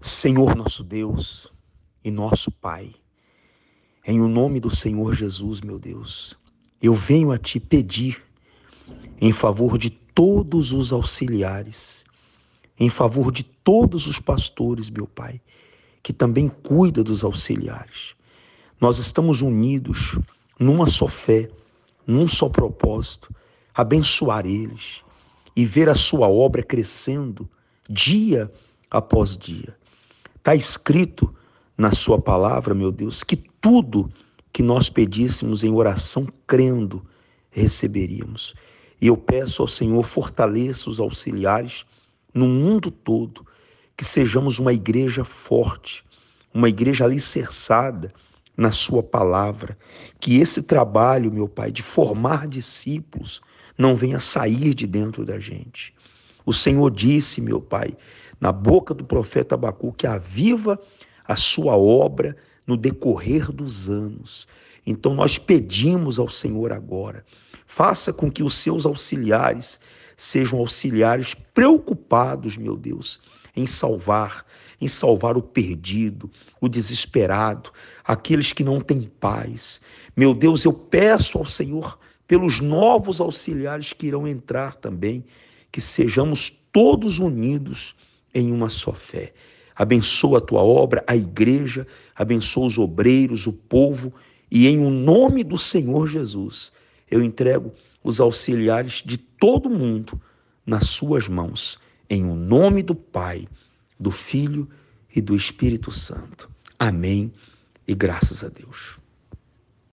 Senhor nosso Deus e nosso Pai, em o nome do Senhor Jesus, meu Deus, eu venho a te pedir em favor de todos os auxiliares, em favor de todos os pastores, meu Pai, que também cuida dos auxiliares. Nós estamos unidos numa só fé, num só propósito, abençoar eles e ver a sua obra crescendo dia após dia. Está escrito na Sua palavra, meu Deus, que tudo que nós pedíssemos em oração crendo, receberíamos. E eu peço ao Senhor, fortaleça os auxiliares no mundo todo, que sejamos uma igreja forte, uma igreja alicerçada na Sua palavra. Que esse trabalho, meu Pai, de formar discípulos, não venha sair de dentro da gente. O Senhor disse, meu Pai, na boca do profeta Abacu, que aviva a sua obra no decorrer dos anos. Então nós pedimos ao Senhor agora, faça com que os seus auxiliares sejam auxiliares preocupados, meu Deus, em salvar, em salvar o perdido, o desesperado, aqueles que não têm paz. Meu Deus, eu peço ao Senhor pelos novos auxiliares que irão entrar também, que sejamos todos unidos em uma só fé. Abençoa a tua obra, a igreja, abençoa os obreiros, o povo, e em o nome do Senhor Jesus, eu entrego os auxiliares de todo mundo nas suas mãos, em o nome do Pai, do Filho e do Espírito Santo. Amém e graças a Deus.